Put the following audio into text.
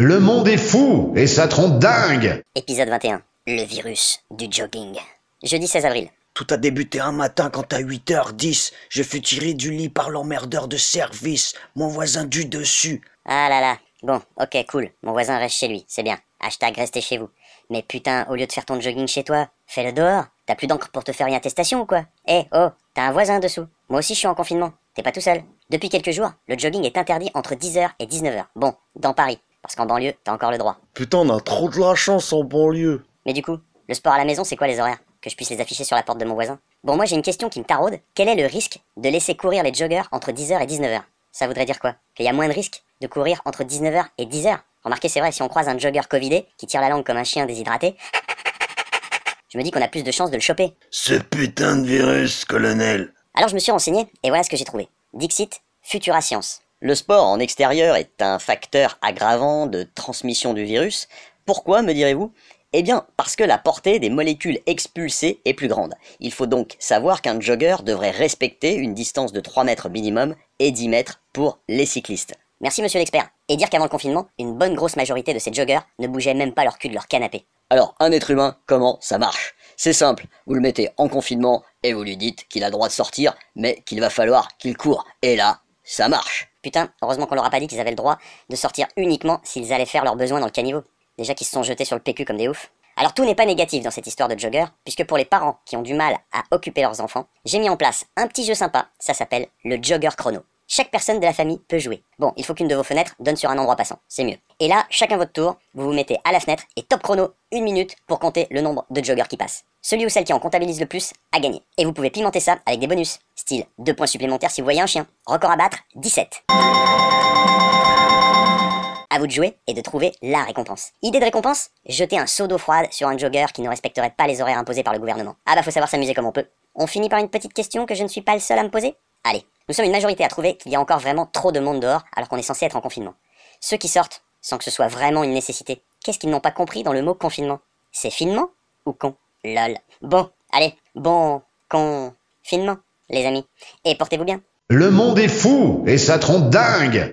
Le monde est fou et ça trompe dingue Épisode 21. Le virus du jogging. Jeudi 16 avril. Tout a débuté un matin quand à 8h10, je fus tiré du lit par l'emmerdeur de service, mon voisin du dessus. Ah là là. Bon, ok, cool. Mon voisin reste chez lui, c'est bien. Hashtag restez chez vous. Mais putain, au lieu de faire ton jogging chez toi, fais-le dehors. T'as plus d'encre pour te faire une attestation ou quoi? Eh, oh, t'as un voisin dessous. Moi aussi je suis en confinement. T'es pas tout seul. Depuis quelques jours, le jogging est interdit entre 10h et 19h. Bon, dans Paris. Parce qu'en banlieue, t'as encore le droit. Putain, on a trop de la chance en banlieue. Mais du coup, le sport à la maison, c'est quoi les horaires Que je puisse les afficher sur la porte de mon voisin? Bon, moi j'ai une question qui me taraude. Quel est le risque de laisser courir les joggers entre 10h et 19h Ça voudrait dire quoi? Qu'il y a moins de risque de courir entre 19h et 10h Remarquez, c'est vrai, si on croise un jogger covidé qui tire la langue comme un chien déshydraté, je me dis qu'on a plus de chances de le choper. Ce putain de virus, colonel. Alors je me suis renseigné et voilà ce que j'ai trouvé. Dixit, Futura Science. Le sport en extérieur est un facteur aggravant de transmission du virus. Pourquoi, me direz-vous? Eh bien, parce que la portée des molécules expulsées est plus grande. Il faut donc savoir qu'un jogger devrait respecter une distance de 3 mètres minimum et 10 mètres pour les cyclistes. Merci monsieur l'expert. Et dire qu'avant le confinement, une bonne grosse majorité de ces joggers ne bougeaient même pas leur cul de leur canapé. Alors, un être humain, comment ça marche? C'est simple, vous le mettez en confinement et vous lui dites qu'il a le droit de sortir, mais qu'il va falloir qu'il court. Et là, ça marche. Putain, heureusement qu'on leur a pas dit qu'ils avaient le droit de sortir uniquement s'ils allaient faire leurs besoins dans le caniveau. Déjà qu'ils se sont jetés sur le PQ comme des oufs. Alors tout n'est pas négatif dans cette histoire de jogger, puisque pour les parents qui ont du mal à occuper leurs enfants, j'ai mis en place un petit jeu sympa, ça s'appelle le jogger chrono. Chaque personne de la famille peut jouer. Bon, il faut qu'une de vos fenêtres donne sur un endroit passant, c'est mieux. Et là, chacun votre tour, vous vous mettez à la fenêtre et top chrono, une minute pour compter le nombre de joggers qui passent. Celui ou celle qui en comptabilise le plus a gagné. Et vous pouvez pimenter ça avec des bonus, style 2 points supplémentaires si vous voyez un chien. Record à battre, 17. À vous de jouer et de trouver la récompense. Idée de récompense Jeter un seau d'eau froide sur un jogger qui ne respecterait pas les horaires imposés par le gouvernement. Ah bah faut savoir s'amuser comme on peut. On finit par une petite question que je ne suis pas le seul à me poser? Allez, nous sommes une majorité à trouver qu'il y a encore vraiment trop de monde dehors alors qu'on est censé être en confinement. Ceux qui sortent, sans que ce soit vraiment une nécessité, qu'est-ce qu'ils n'ont pas compris dans le mot confinement? C'est finement ou con? Lol. Bon, allez, bon, confinement, les amis. Et portez-vous bien. Le monde est fou et ça trompe dingue